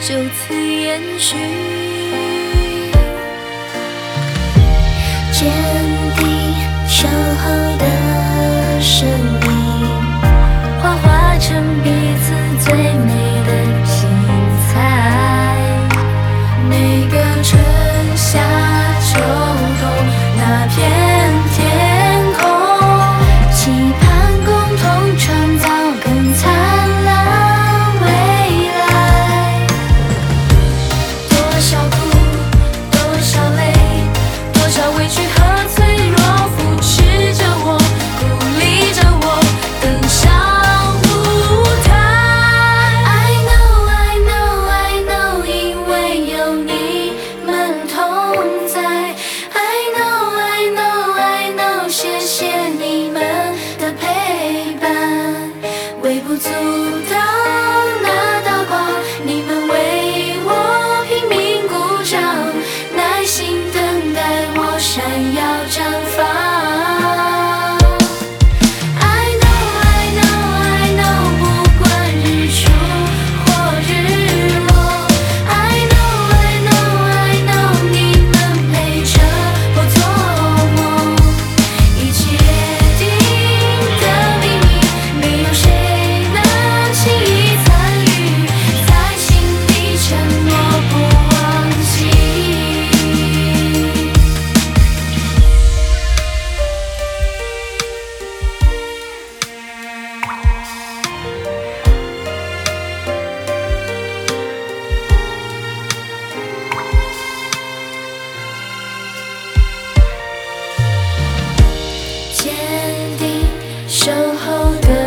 就此延续。守候的